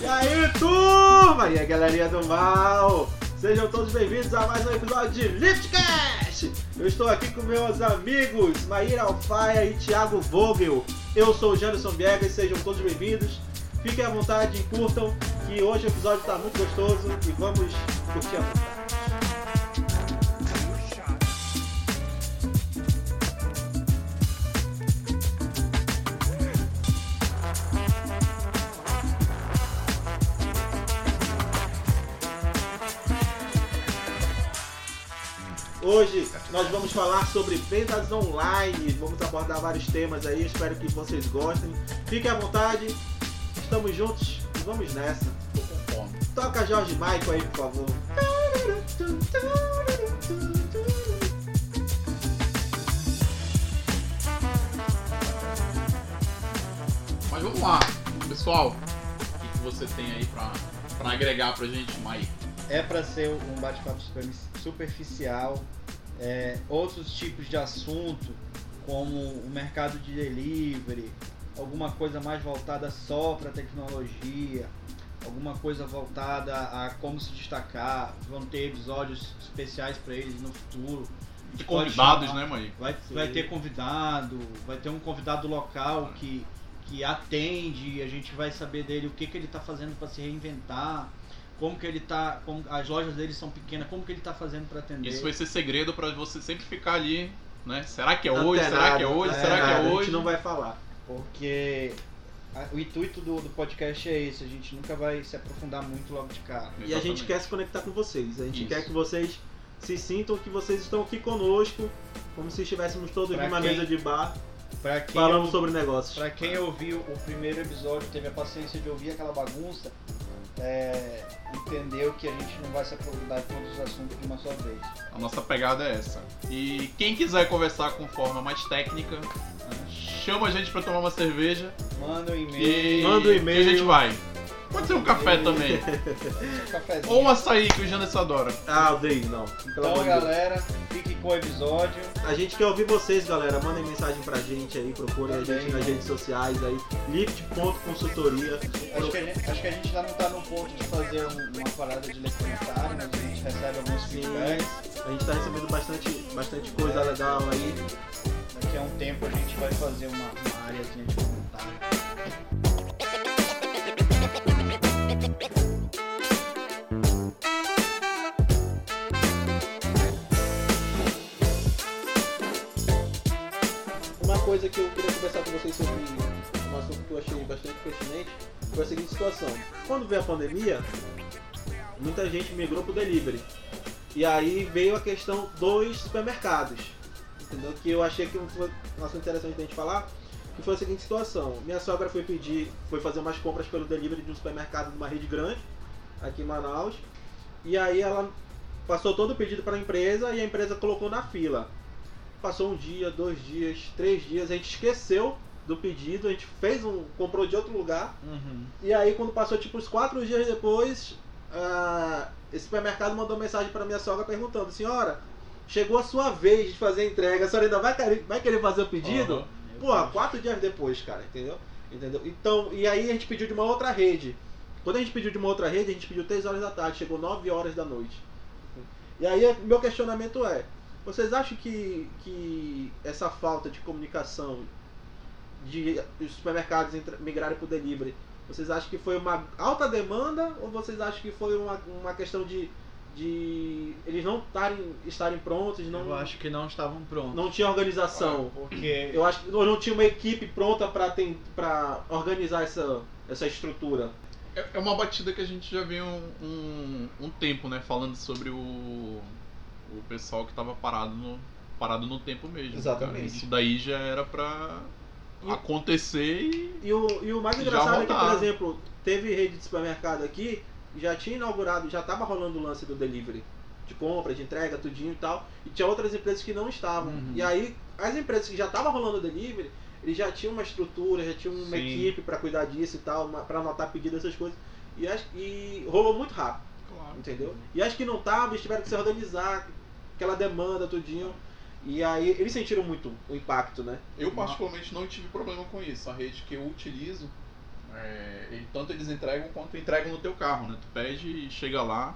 E aí, turma! E aí, galerinha do mal! Sejam todos bem-vindos a mais um episódio de Liftcast! Eu estou aqui com meus amigos Maíra Alfaia e Thiago Vogel. Eu sou o Janderson Viegas e sejam todos bem-vindos. Fiquem à vontade e curtam, que hoje o episódio está muito gostoso e vamos curtir a vontade. Hoje nós vamos falar sobre vendas online. Vamos abordar vários temas aí. Espero que vocês gostem. Fiquem à vontade. Estamos juntos e vamos nessa. Tô com fome. Toca Jorge Michael aí, por favor. Mas vamos lá, pessoal. O que, você tem aí pra, pra agregar pra gente, Mai? é para ser um bate-papo super- superficial. É, outros tipos de assunto, como o mercado de delivery, alguma coisa mais voltada só para tecnologia, alguma coisa voltada a como se destacar. Vão ter episódios especiais para eles no futuro. De convidados, chamar. né, Mai? Vai, Sim. vai ter convidado, vai ter um convidado local que, que atende, a gente vai saber dele o que, que ele está fazendo para se reinventar, como que ele tá, como as lojas dele são pequenas, como que ele está fazendo para atender. Isso vai ser segredo pra você sempre ficar ali, né? Será que é hoje? Será que é hoje? Será que é A hoje? gente não vai falar. Porque a- o intuito do, do podcast é esse, a gente nunca vai se aprofundar muito logo de cara. E a gente Exatamente. quer se conectar com vocês. A gente Isso. quer que vocês se sintam que vocês estão aqui conosco, como se estivéssemos todos Pra numa quem- mesa de bar Para quem, falando sobre negócios. pra quem ouviu o primeiro episódio, teve a paciência de ouvir aquela bagunça, é, entendeu que a gente não vai se aprofundar em todos os assuntos de uma só vez. A nossa pegada é essa. E quem quiser conversar com forma mais técnica, chama a gente pra tomar uma cerveja. Manda um e-mail, E Manda um e-mail. que a gente vai. Pode ser um café também. um. Ou um açaí que o Janderson adora. Ah, odeio, não. Pelo Então, amor de Deus. galera, fique com o episódio. A gente quer ouvir vocês, galera. Mandem mensagem pra gente aí, procurem a Também. gente nas redes sociais aí. Lift.consultoria. Acho que, a gente, acho que a gente ainda não tá no ponto de fazer um- uma parada de ler comentário, mas a gente recebe alguns feedbacks. A gente tá recebendo bastante, bastante coisa legal aí. Daqui a um tempo a gente vai fazer uma, uma áreazinha de comentário. Que eu queria conversar com vocês sobre um assunto que eu achei bastante pertinente foi a seguinte situação. Quando veio a pandemia, muita gente migrou pro delivery. E aí veio a questão dos supermercados. Entendeu? Que eu achei que foi um assunto interessante da gente falar. Que foi a seguinte situação. Minha sogra foi pedir, foi fazer umas compras pelo delivery de um supermercado de uma rede grande, aqui em Manaus. E aí ela passou todo o pedido para a empresa e a empresa colocou na fila. Passou um dia, dois dias, três dias, a gente esqueceu do pedido, a gente fez um. comprou de outro lugar. Uhum. E aí quando passou tipo uns quatro dias depois, ah, esse supermercado mandou mensagem para minha sogra perguntando, senhora, chegou a sua vez de fazer a entrega, a senhora ainda vai querer, vai querer fazer o pedido? Aham. Pô, quatro dias depois, cara, entendeu? Entendeu? Então, e aí a gente pediu de uma outra rede. Quando a gente pediu de uma outra rede, a gente pediu 3 horas da tarde, chegou 9 horas da noite. E aí meu questionamento é, vocês acham que, que essa falta de comunicação de os supermercados migrarem para o delivery, vocês acham que foi uma alta demanda ou vocês acham que foi uma, uma questão de, de eles não tarem, estarem prontos, não, Eu acho que não estavam prontos. não tinha organização? Porque Eu acho que não tinha uma equipe pronta para organizar essa, essa estrutura. É é uma batida que a gente já viu um, um, um tempo, né? Falando sobre o, o pessoal que tava parado no, parado no tempo mesmo. Exatamente. cara. Isso daí já era pra E- acontecer e. E o, e o mais engraçado é que, por exemplo, teve rede de supermercado aqui, já tinha inaugurado, já estava rolando o lance do delivery. De compra, de entrega, tudinho e tal. E tinha outras empresas que não estavam. Uhum. E aí, as empresas que já estavam rolando o delivery, eles já tinham uma estrutura, já tinham uma Sim. equipe para cuidar disso e tal, para anotar pedido, essas coisas. E, acho- e rolou muito rápido. Claro. entendeu? E as que não estavam, eles tiveram que se organizar, aquela demanda, tudinho. E aí eles sentiram muito o impacto, né? Eu particularmente não tive problema com isso. A rede que eu utilizo, é, ele- tanto eles entregam quanto entregam no teu carro, né? Tu pede e chega lá,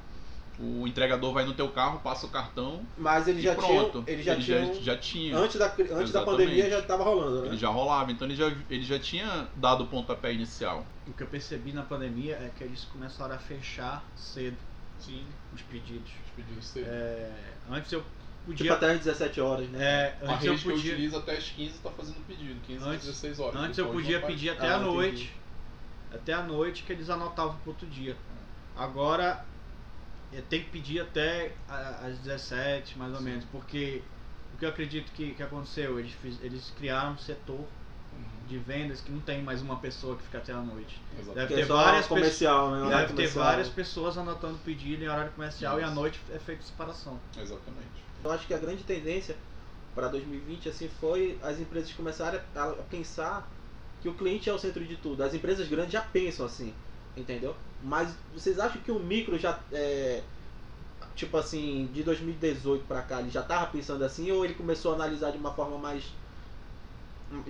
o entregador vai no teu carro, passa o cartão Mas eles e já pronto. tinham. Eles já Ele tinham. já tinha. Antes da, antes da pandemia já tava rolando, né? Ele já rolava, então ele já, ele já tinha dado o pontapé inicial. O que eu percebi na pandemia é que eles começaram a fechar cedo Sim, os pedidos. os pedidos cedo. É, antes eu Tipo podia. até às 17 horas, né? é, A antes eu rede que eu podia. até as 15 tá fazendo pedido, 15 a Antes- 16 horas. Antes eu Depois podia faz. pedir até Ah, a entendi. noite. Até a noite que eles anotavam pro outro dia. Agora tem que pedir até a- às 17, mais ou Sim. menos, porque o que eu acredito que, que aconteceu, eles, fiz- eles criaram um setor de vendas que não tem mais uma pessoa que fica até a noite. exatamente. Deve Que ter é várias comercial, né? Horário Deve ter comercial. várias pessoas anotando pedido em horário comercial e à Isso. noite é feita separação. Exatamente. Eu acho que a grande tendência para 2020 assim foi as empresas começarem a a pensar que o cliente é o centro de tudo. As empresas grandes já pensam assim, entendeu? Mas vocês acham que o micro já é tipo assim, de 2018 para cá, ele já tava pensando assim ou ele começou a analisar de uma forma mais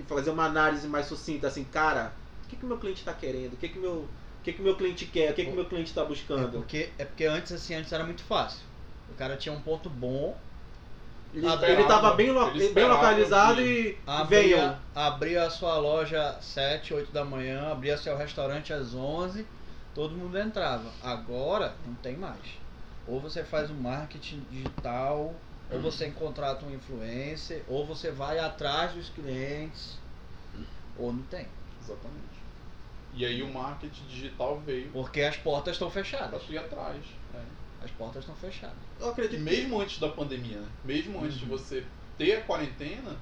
fazer uma análise mais sucinta assim, cara, o que que o meu cliente está querendo? O que que meu o que que meu cliente quer? O que que meu cliente está É buscando? porque, é porque antes assim, antes era muito fácil. O cara tinha um ponto bom, Ele, Ah, ele tava bem, lo- bem localizado e veio. abria, abria a sua loja às 7, 8 da manhã, abria seu restaurante às 11, todo mundo entrava. Agora não tem mais. Ou você faz um marketing digital, ou você contrata um influencer, ou você vai atrás dos clientes, ou não tem. Exatamente. E aí o marketing digital veio Porque as portas estão pra fechadas. tu ir atrás. né? As portas estão fechadas. Eu acredito mesmo antes da pandemia, né? mesmo antes de Uhum. você ter a quarentena,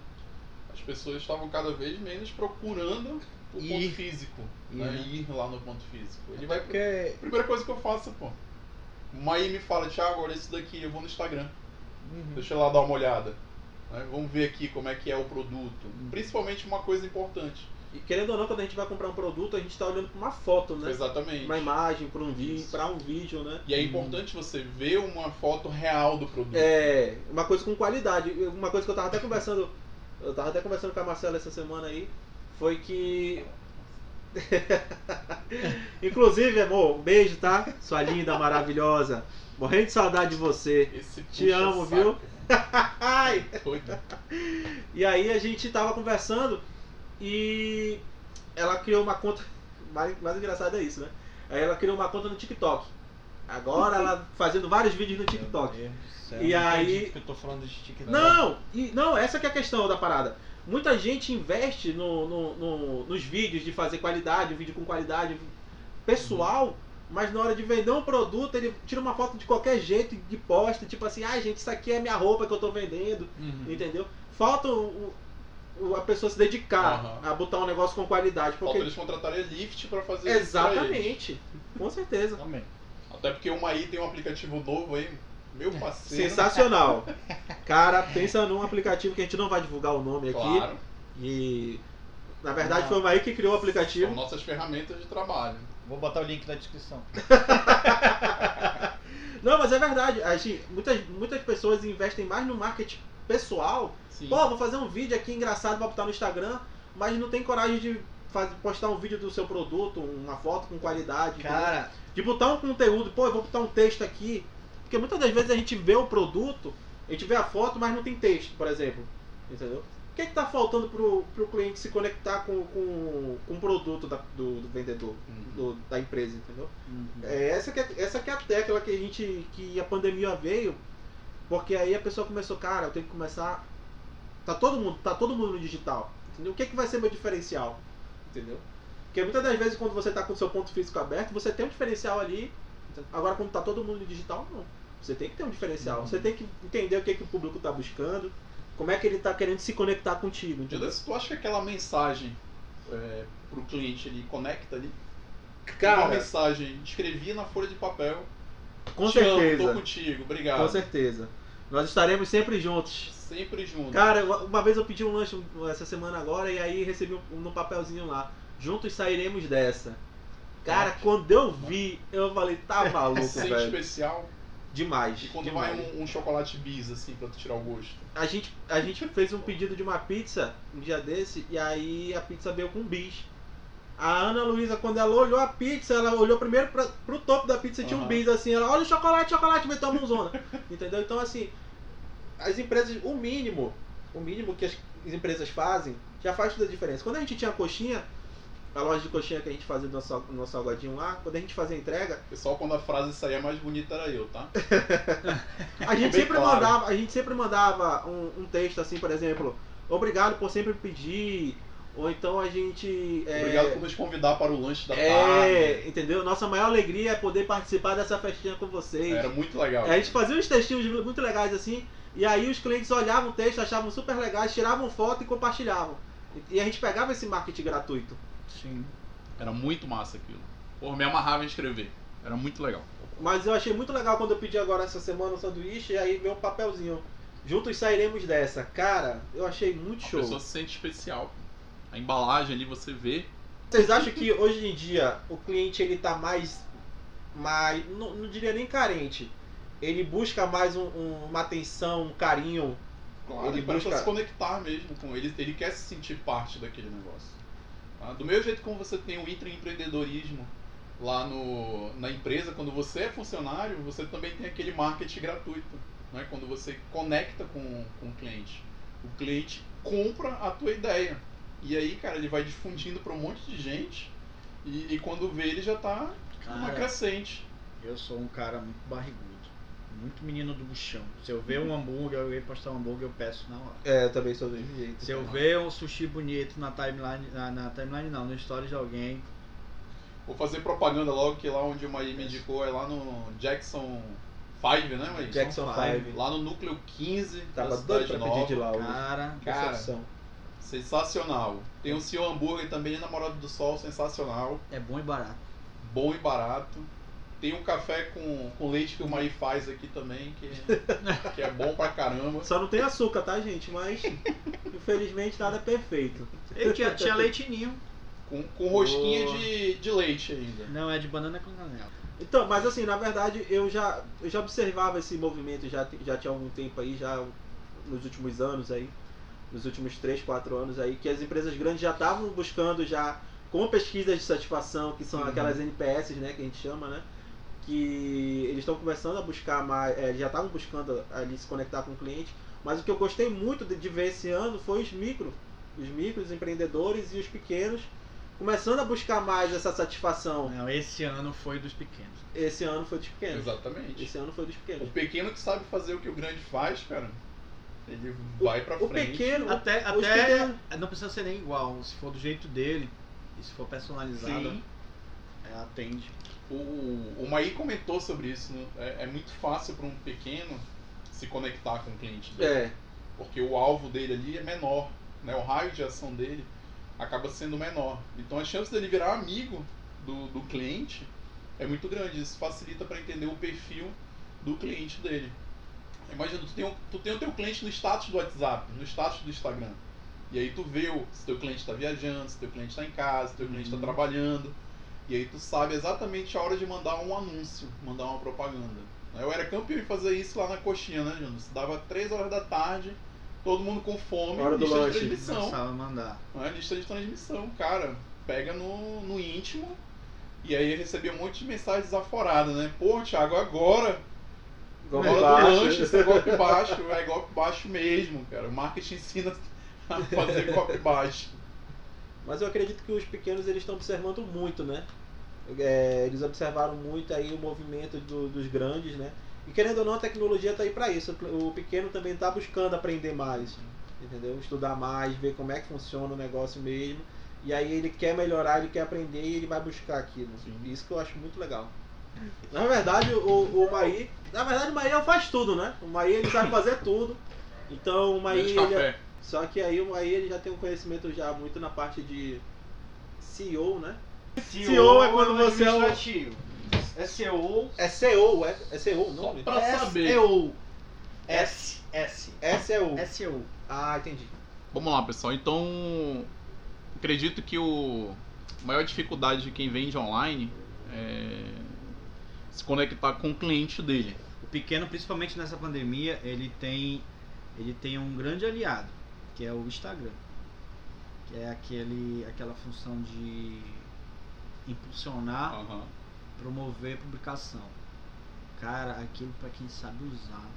as pessoas estavam cada vez menos procurando o Ir. ponto físico. Ir, né? né? Ir lá no ponto físico. Ele Até vai porque. Primeira coisa que eu faço, pô. Uma aí me fala, Thiago, olha esse daqui, eu vou no Instagram. Uhum. Deixa eu lá dar uma olhada. né? Vamos ver aqui como é que é o produto. Uhum. Principalmente uma coisa importante. E querendo ou não, quando a gente vai comprar um produto, a gente tá olhando pra uma foto, né? Exatamente. Uma imagem, pra um vídeo, para um vídeo, né? E é importante você ver uma foto real do produto. É, uma coisa com qualidade. Uma coisa que eu tava até conversando, eu tava até conversando com a Marcela essa semana aí, foi que Inclusive, amor, um beijo, tá? Sua linda, maravilhosa. Morrendo de saudade de você. Esse Te amo, saco. viu? E aí a gente tava conversando e ela criou uma conta. Mais, mais engraçado é isso, né? Aí ela criou uma conta no TikTok. Agora ela fazendo vários vídeos no TikTok. Meu Deus do céu, E não aí- eu tô falando de TikTok. Não, e, não, essa que é a questão da parada. Muita gente investe no, no- no- nos vídeos de fazer qualidade, um vídeo com qualidade pessoal, mas na hora de vender um produto, ele tira uma foto de qualquer jeito e posta, tipo assim, ah gente, isso aqui é minha roupa que eu tô vendendo, Uhum. entendeu? Falta o- o- a pessoa se dedicar Aham. a botar um negócio com qualidade, Falta porque eles contratarem a Lyft pra fazer isso exatamente, com certeza. Também. Até porque uma aí tem um aplicativo novo aí, meu parceiro. Sensacional. Cara, pensa num aplicativo que a gente não vai divulgar o nome aqui. Claro, E na verdade Ah. foi o Maí que criou o são aplicativo. nossas ferramentas de trabalho. Vou botar o link na descrição. Não, mas é verdade. Assim, muitas, muitas pessoas investem mais no marketing pessoal. Sim. Pô, vou fazer um vídeo aqui engraçado pra botar no Instagram, mas não tem coragem de faz- postar um vídeo do seu produto, uma foto com qualidade. Cara, De botar um conteúdo, pô, eu vou botar um texto aqui. Porque muitas das vezes a gente vê o produto, a gente vê a foto, mas não tem texto, por exemplo. Entendeu? O que é que tá faltando pro, pro cliente se conectar com, com, com o produto da- do, do vendedor, Uhum. do- da empresa, entendeu? uhum. É, essa, que é, essa que é a tecla que a gente. que a pandemia veio, porque aí a pessoa começou, cara, eu tenho que começar. Tá todo mundo, tá todo mundo no digital. Entendeu? O que, é que vai ser meu diferencial? Entendeu? Porque muitas das vezes quando você tá com o seu ponto físico aberto, você tem um diferencial ali. Agora quando tá todo mundo no digital, não. Você tem que ter um diferencial. Uhum. Você tem que entender o que, que o público tá buscando, como é que ele tá querendo se conectar contigo. Entendeu? Tu acha que aquela mensagem é, pro cliente ali conecta ali? uma Cara, mensagem, escrevi na folha de papel. com Te amo, certeza. tô contigo, obrigado. Com certeza. Nós estaremos sempre juntos. Sempre junto. Cara, uma vez eu pedi um lanche essa semana agora e aí recebi um, no papelzinho lá. Juntos sairemos dessa. Cara, quando eu vi, eu falei, tá maluco, velho. especial. Demais. E quando demais. vai um, um chocolate bis, assim, pra tu tirar o gosto? A gente, a gente fez um pedido de uma pizza um dia desse e aí a pizza veio com bis. A Ana Luísa, quando ela olhou a pizza, ela olhou primeiro pra, pro topo da pizza e tinha um Aham. bis assim. Ela, olha o chocolate, chocolate, meteu a mãozona. Entendeu? Então, assim, as empresas, o mínimo, o mínimo que as empresas fazem já faz toda a diferença. Quando a gente tinha a coxinha, a loja de coxinha que a gente fazia no nosso, no nosso salgadinho lá, quando a gente fazia a entrega, Pessoal, quando a frase saía mais bonita era eu, tá? A gente sempre claro. mandava, a gente sempre mandava um, um texto assim, por exemplo, obrigado por sempre pedir, ou então a gente é, Obrigado por nos convidar para o lanche da é, tarde. entendeu? Nossa maior alegria é poder participar dessa festinha com vocês. Era muito legal. É, a gente fazia uns textinhos muito legais assim, e aí os clientes olhavam o texto, achavam super legais, tiravam foto e compartilhavam. E a gente pegava esse marketing gratuito. Sim. Era muito massa aquilo. Porra, me amarrava em escrever. Era muito legal. Mas eu achei muito legal quando eu pedi agora essa semana um sanduíche, e aí veio um papelzinho. Juntos sairemos dessa. Cara, eu achei muito A show. pessoa se sente especial. A embalagem ali você vê. Vocês acham que hoje em dia o cliente ele tá mais. mais não, não diria nem carente. Ele busca mais um- um- uma atenção, um carinho. Claro, Ele busca- se conectar mesmo com ele. Ele quer se sentir parte daquele negócio. Tá? Do mesmo jeito como você tem o intraempreendedorismo lá no, na empresa, quando você é funcionário, você também tem aquele marketing gratuito. Né? Quando você conecta com, com o cliente. O cliente compra a tua ideia. E aí, cara, ele vai difundindo para um monte de gente. E, e quando vê, ele já tá numa crescente. eu sou um cara muito barrigudo. Muito menino do buchão. Se eu ver um hambúrguer, alguém postar um hambúrguer, eu peço na hora. É, eu também sou do jeito. Se eu ver um sushi bonito na timeline, na, na timeline não, no stories de alguém, Vou fazer propaganda logo, que lá onde o Maí me indicou é lá no Jackson 5, né, Maí? Jackson Five. 5. Lá no núcleo 15 Tava da doido cidade pra nova. pedir de lá hoje. cara, Cara. Sensacional. Tem o Senhor Hambúrguer também, Namorado do Sol, sensacional. é bom e barato. Bom e barato. Tem um café com, com leite que o Maí faz aqui também, que, que é bom pra caramba. Só não tem açúcar, tá, gente? Mas infelizmente nada é perfeito. Ele tinha, tinha leite ninho. Com, com rosquinha Boa. de, de leite ainda. Não, é de banana com canela. Então, mas assim, na verdade, eu já, eu já observava esse movimento já, já tinha algum tempo aí, já nos últimos anos aí, nos últimos 3, 4 anos aí, que as empresas grandes já estavam buscando já com pesquisas de satisfação, que são Uhum. aquelas NPS, né, que a gente chama, né? Que eles estão começando a buscar mais, é, eles já estavam buscando ali se conectar com o cliente, mas o que eu gostei muito de, de ver esse ano foi os micro, os micros empreendedores e os pequenos começando a buscar mais essa satisfação. Não, esse ano foi dos pequenos. Esse ano foi dos pequenos. Exatamente. Esse ano foi dos O pequenos. pequeno que sabe fazer o que o grande faz, cara, ele vai pra o frente. pequeno, Até, os até pequenos- não precisa ser nem igual, se for do jeito dele, e se for personalizado, Sim. é, atende. O, o Maí comentou sobre isso. né? É, é muito fácil para um pequeno se conectar com o cliente dele. É, Porque o alvo dele ali é menor. Né? O raio de ação dele acaba sendo menor. Então a chance dele virar amigo do, do cliente é muito grande. Isso facilita para entender o perfil do cliente dele. Imagina, tu tem, o, tu tem o teu cliente no status do WhatsApp, no status do Instagram. E aí tu vê o, se teu cliente está viajando, se teu cliente está em casa, se teu cliente está Uhum. trabalhando. E aí tu sabe exatamente a hora de mandar um anúncio, mandar uma propaganda. Eu era campeão em fazer isso lá na coxinha, né, Jonas? Dava 3 horas da tarde, todo mundo com fome, Hora do lista lanche. de transmissão. Começava a mandar. Não é lista de transmissão, cara. Pega no, no íntimo. E aí eu recebia um monte de mensagem desaforada, né? Pô, Thiago, agora. golpe hora do baixo. lanche, isso é golpe baixo. É golpe baixo mesmo, cara. O marketing ensina a fazer golpe baixo. Mas eu acredito que os pequenos eles estão observando muito, né? É, eles observaram muito aí o movimento do- dos grandes, né? E querendo ou não, a tecnologia está aí para isso. O pequeno também está buscando aprender mais, entendeu? Estudar mais, ver como é que funciona o negócio mesmo. E aí ele quer melhorar, ele quer aprender e ele vai buscar aquilo. Sim. Isso que eu acho muito legal. Na verdade, o, o Maí, na verdade o Maí ele faz tudo, né? O Maí ele sabe fazer tudo. Então o Maí ele, café. Só que aí o Maí ele já tem um conhecimento já muito na parte de CEO, né? CEO é quando você é o-. É CEO. É CEO, é, é CEO o Só nome? pra saber. SEO. S, S. SEO. SEO. Ah, entendi. Vamos lá, pessoal. Então, acredito que o a maior dificuldade de quem vende online é se conectar com o cliente dele. O pequeno, principalmente nessa pandemia, ele tem, ele tem um grande aliado, que é o Instagram. Que é aquele, aquela função de impulsionar, Aham. promover publicação. Cara, aquilo pra quem sabe usar.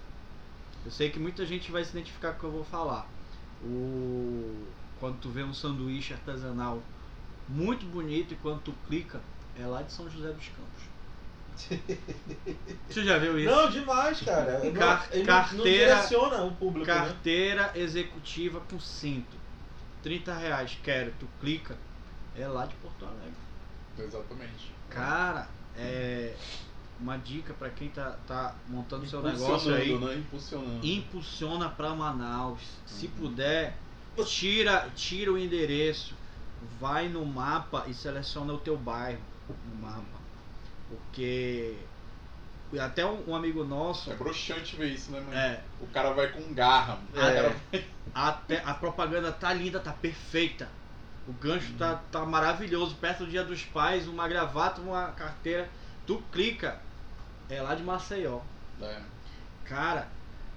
Eu sei que muita gente vai se identificar com o que eu vou falar. O quando tu vê um sanduíche artesanal muito bonito e quando tu clica é lá de São José dos Campos. Você já viu isso? Não, demais, cara. Car- ele não- não carteira- direciona o público, né? Carteira executiva com cinto. 30 reais, quero. Tu clica, é lá de Porto Alegre. Exatamente. Cara, é uma dica pra quem tá, tá montando seu negócio Impulsionando, aí. né? Impulsionando. Impulsiona pra Manaus. Se Uhum. puder, tira, tira o endereço, vai no mapa e seleciona o teu bairro no mapa. Porque até um, um amigo nosso, É broxante ver isso, né, mano? é, O cara vai com garra. É. Cara até a propaganda tá linda, tá perfeita. O gancho tá, tá maravilhoso, perto do Dia dos Pais, uma gravata, uma carteira. Tu clica, é lá de Maceió. É. Cara,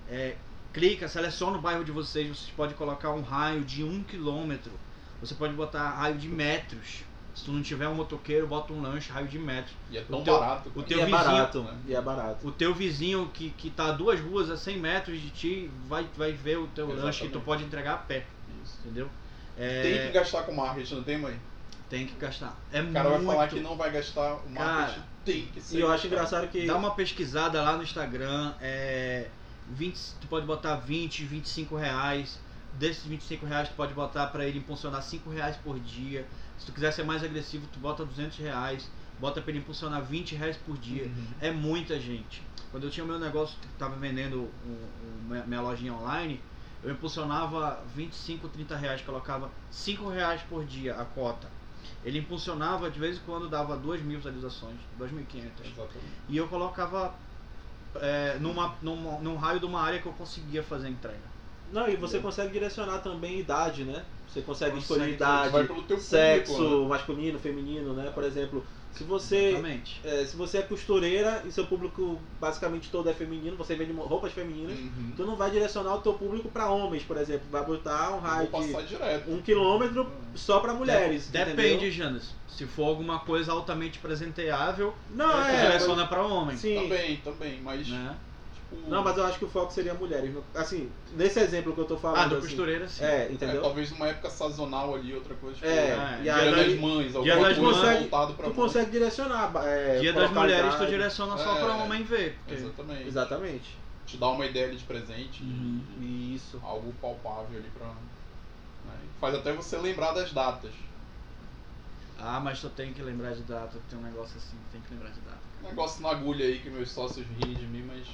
é, clica, seleciona o bairro de vocês. Vocês podem colocar um raio de um quilômetro. Você pode botar raio de metros. Se tu não tiver um motoqueiro, bota um lanche, raio de metros. E é tão teu- barato. o cara. teu e é vizinho- barato, né? E é barato. O teu vizinho que, que tá a duas ruas a 100 metros de ti vai, vai ver o teu lanche que tu Exatamente. pode entregar a pé. Isso. Entendeu? É, Tem que gastar com marketing, não tem, mãe? tem que gastar. É O cara muito. vai falar que não vai gastar o marketing. Cara, tem que ser. E eu acho engraçado que. Dá uma pesquisada lá no Instagram. É, 20, tu pode botar 20, 25 reais. Desses 25 reais tu pode botar pra ele impulsionar 5 reais por dia. Se tu quiser ser mais agressivo, tu bota 200 reais. Bota pra ele impulsionar 20 reais por dia. Uhum. É muita gente. Quando eu tinha o meu negócio, tava vendendo um- um- minha- lojinha online, eu impulsionava 25, 30 reais, colocava 5 reais por dia a cota. Ele impulsionava, de vez em quando dava 2 mil visualizações, 2.500. Exatamente. E eu colocava é, numa, numa, num raio de uma área que eu conseguia fazer entrega. Não, e você Entendeu? consegue direcionar também idade, né? Você consegue, Consegue, escolher idade, sexo, público, né? masculino, feminino, né? Por exemplo, se você é, se você é costureira e seu público basicamente todo é feminino, você vende roupas femininas, Uhum. tu não vai direcionar o teu público para homens, por exemplo, vai botar um raio de direto. um quilômetro só para mulheres. Depende, entendeu? Janas. Se for alguma coisa altamente presenteável, Não, tu é. direciona pra homem. Sim. Também, também, mas. Né? Não, mas eu acho que o foco seria mulheres. Assim, nesse exemplo que eu tô falando. Ah, do assim, costureira sim. É, é, entendeu? talvez numa época sazonal ali, outra coisa. Tipo, É, É, e Dia aí das Mães, alguma das coisa Mães, voltado pra tu mãe. consegue direcionar. É, Dia das mulheres tu direciona só É. pra homem ver. porque- Exatamente. Exatamente. Te dá uma ideia ali de presente, Uhum. de- Isso. algo palpável ali pra. né? Faz até você lembrar das datas. Ah, mas tu tem que lembrar de data, tem um negócio assim, tem que lembrar de data. Um negócio na agulha aí que meus sócios riem de mim, mas.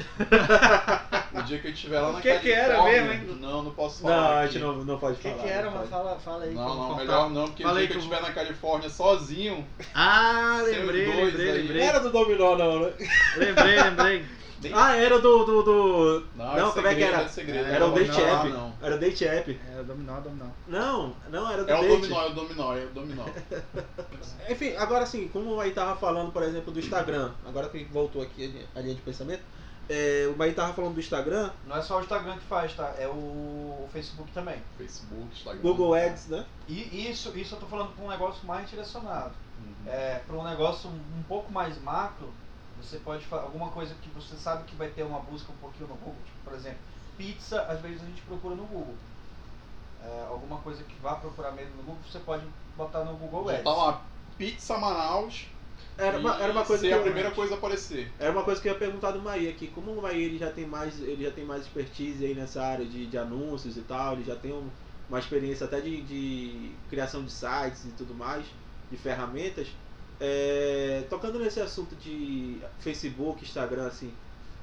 o dia que eu estiver lá na O que que era Califórnia- mesmo, hein? Não, não posso Não, falar. a aqui. gente não, não pode O que, falar. que era? não Mas fala, fala aí. que eu Não, vou não, melhor não, porque Fala o dia que eu estiver na Califórnia sozinho. Ah, lembrei, dois lembrei, aí. Não lembrei. era do Dominó, não, né? Lembrei, lembrei. Ah, era do. do, do... Não, Não, é como é que segredo, era? é segredo, Era não o Date falar, App. não. Era o Date App. É, dominó, dominó. Não, não, era do É o Date. dominó, é o dominó, é o dominó. Enfim, agora assim, como aí tava falando, por exemplo, do Instagram, agora que voltou aqui a linha de pensamento, é, o Bahia tava falando do Instagram, Não é só o Instagram que faz, tá? É o Facebook também. Facebook, Instagram. Google Ads, né? E isso, isso eu tô falando para um negócio mais direcionado. Uhum. É, para um negócio um pouco mais macro, você pode fazer alguma coisa que você sabe que vai ter uma busca um pouquinho no Google, tipo, por exemplo, pizza, às vezes a gente procura no Google. É, alguma coisa que vá procurar mesmo no Google, você pode botar no Google Ads. Botar uma pizza Manaus Era uma, era uma coisa ser que a eu, primeira coisa a aparecer. era uma coisa que eu ia perguntar do Maí aqui, como o Maí ele já tem mais, ele já tem mais expertise aí nessa área de, de anúncios e tal, ele já tem um- uma experiência até de, de criação de sites e tudo mais, de ferramentas. É, tocando nesse assunto de Facebook, Instagram, assim,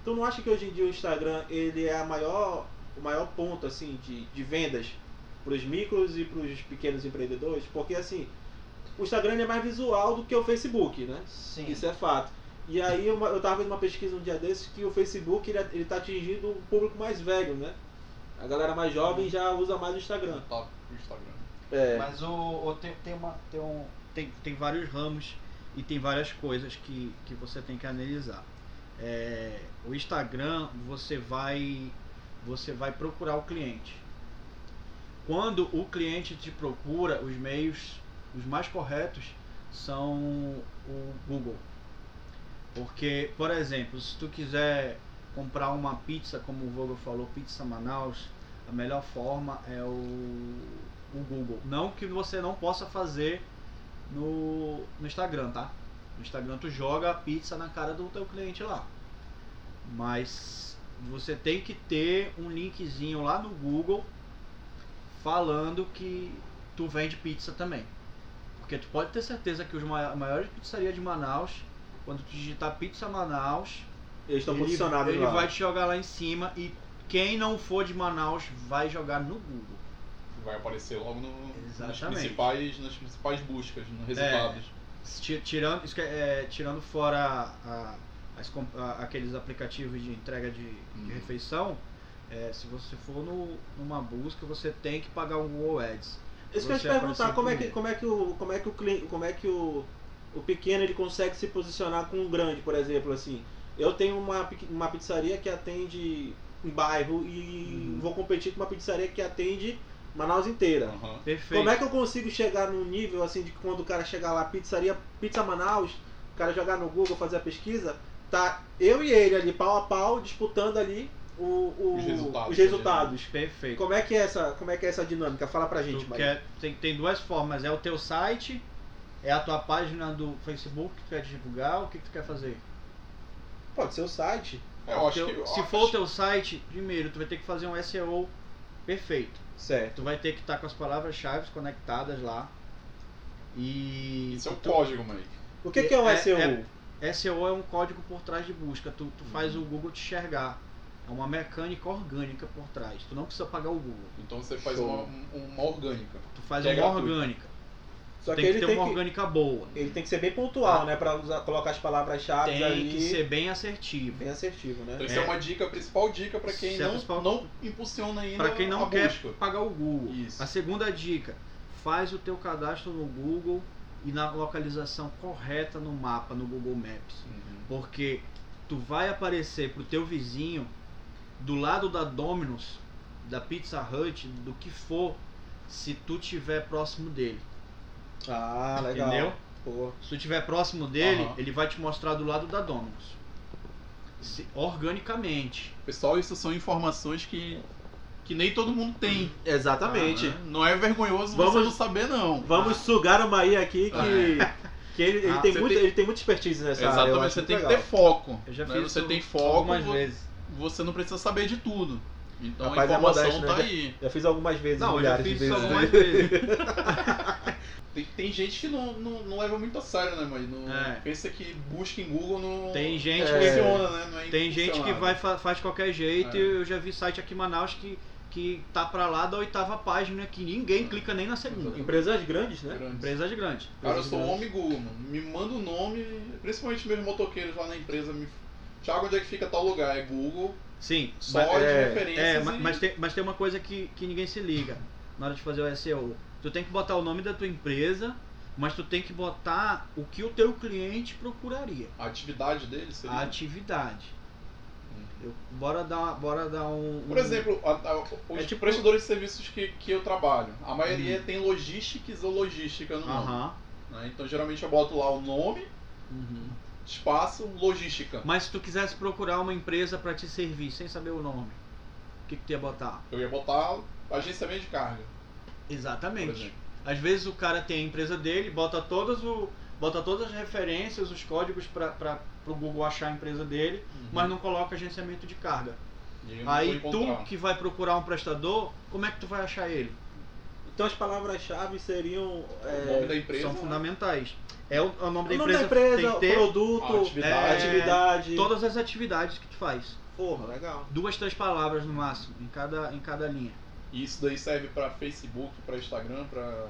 tu não acha que hoje em dia o Instagram ele é a maior, o maior ponto assim de, de vendas para os micros e para os pequenos empreendedores? Porque assim, o Instagram é mais visual do que o Facebook, né? Sim. Isso é fato. E aí uma- eu tava vendo uma pesquisa um dia desses que o Facebook ele, ele tá atingindo um público mais velho, né? A galera mais jovem já usa mais o Instagram. Tá no Instagram. É. Mas o, o- tem, tem, uma, tem, um, tem, tem vários ramos e tem várias coisas que, que você tem que analisar. É, o Instagram você vai você vai procurar o cliente. Quando o cliente te procura, os meios os mais corretos são o Google. Porque, por exemplo, se tu quiser comprar uma pizza, como o Vogel falou, pizza Manaus, a melhor forma é o, o Google. Não que você não possa fazer no, no Instagram, tá? No Instagram tu joga a pizza na cara do teu cliente lá. Mas você tem que ter um linkzinho lá no Google falando que tu vende pizza também. Porque tu pode ter certeza que os ma- maiores pizzarias de Manaus, quando tu digitar pizza Manaus, Eles estão ele, posicionados ele lá. vai te jogar lá em cima e quem não for de Manaus vai jogar no Google. Vai aparecer logo no, nas, principais, nas principais buscas, nos resultados. Ti- Tirando, isso que é, é, tirando fora a- as aqueles aplicativos de entrega de, de Uhum. refeição, é, se você for no, numa busca, você tem que pagar um Google Ads. Isso que eu ia te perguntar, como é que, como é que o, como é que o como é que o, o pequeno ele consegue se posicionar com o grande, por exemplo, assim. Eu tenho uma, uma pizzaria que atende em bairro e Uhum. vou competir com uma pizzaria que atende Manaus inteira. Perfeito. Como é que eu consigo chegar num nível assim de que quando o cara chegar lá, pizzaria, pizza Manaus, o cara jogar no Google, fazer a pesquisa, tá eu e ele ali pau a pau disputando ali o, o- Os resultados, os resultados. Perfeito. Como é que é essa, como é que é essa dinâmica? Fala pra gente, Maria. quer, tem, tem duas formas, é o teu site, é a tua página do Facebook que tu quer divulgar, o que, que tu quer fazer? Pode ser o site. É, eu acho Teu- que. eu se acho- for o teu site, primeiro tu vai ter que fazer um SEO perfeito. Certo. Tu vai ter que estar com as palavras-chave conectadas lá. E. Isso é o tu- código, Mike. O que, que é o É- SEO? é- SEO é um código por trás de busca. Tu, tu faz Uhum. o Google te enxergar. É uma mecânica orgânica por trás. Tu não precisa pagar o Google. Então você faz uma, um- uma orgânica. Tu faz Que uma gratuito. orgânica. Só que tem que ele ter tem uma que, orgânica boa. ele tem que ser bem pontual, né? Pra usar, colocar as palavras-chave Tem ali. que ser bem assertivo. bem assertivo, né? Então isso É. é uma dica, a principal dica para quem é não, principal- não impulsiona ainda Para quem a não quer busca. pagar o Google. Isso. A segunda dica, faz o teu cadastro no Google e na localização correta no mapa, no Google Maps. Uhum. Porque tu vai aparecer pro teu vizinho do lado da Domino's, da Pizza Hut, do que for, se tu tiver próximo dele. Ah, legal. Entendeu? Pô. Se tu estiver próximo dele, Aham. ele vai te mostrar do lado da Domino's. Se- organicamente. Pessoal, isso são informações que, que nem todo mundo tem. Exatamente. né? Não é vergonhoso Vamos- você não saber, não. Vamos sugar o Maí aqui que, que ele, ele Ah, tem muito, tem- ele tem muita expertise nessa área. eu Exatamente, você tem que legal. ter foco. Eu já né? fiz Você isso tem foco, algumas vezes. Você não precisa saber de tudo. Então Rapaz, a é informação né? tá aí. Já fiz algumas vezes, Não, já milhares de fiz vezes. isso né? algumas vezes. Tem, tem gente que não, não, não leva muito a sério, né, mas não É. pensa que busca em Google não Tem gente que- funciona, né? Não é Tem gente que vai fa- faz de qualquer jeito. É. Eu já vi site aqui em Manaus que, que tá pra lá da oitava página, que ninguém É. clica nem na segunda. Empresas grandes, né? Grandes. Empresas grandes. Cara, eu sou um grandes. homem Google, mano. Me manda o nome, principalmente meus motoqueiros lá na empresa. Me... Thiago, onde é que fica tal lugar? É Google. Sim, Só mas, as é, referências. é, e... ma- mas, tem, mas tem uma coisa que, que ninguém se liga na hora de fazer o SEO. Tu tem que botar o nome da tua empresa, mas tu tem que botar o que o teu cliente procuraria. A atividade dele seria. A atividade. Eu- bora dar, bora dar um. Por um- exemplo, a- a- os É tipo- prestadores de serviços que, que eu trabalho, a maioria tem logística e zoologística no nome. Aham. né? Então geralmente eu boto lá o nome, uhum. Espaço, logística. Mas se tu quisesse procurar uma empresa para te servir sem saber o nome, o que, que tu ia botar? Eu ia botar agenciamento de carga, Exatamente. Às vezes o cara tem a empresa dele, bota todas, o, bota todas as referências, os códigos para o Google achar a empresa dele, mas não coloca agenciamento de carga. Aí tu que vai procurar um prestador, como é que tu vai achar ele? Então as palavras-chave seriam. O nome É, da empresa. São fundamentais. É o, é o nome da o nome empresa, da empresa, tem que ter produto, atividade. atividade. todas as atividades que tu faz. Porra, legal. Duas, três palavras no máximo, em cada, em cada linha. E isso daí serve para Facebook, para Instagram, para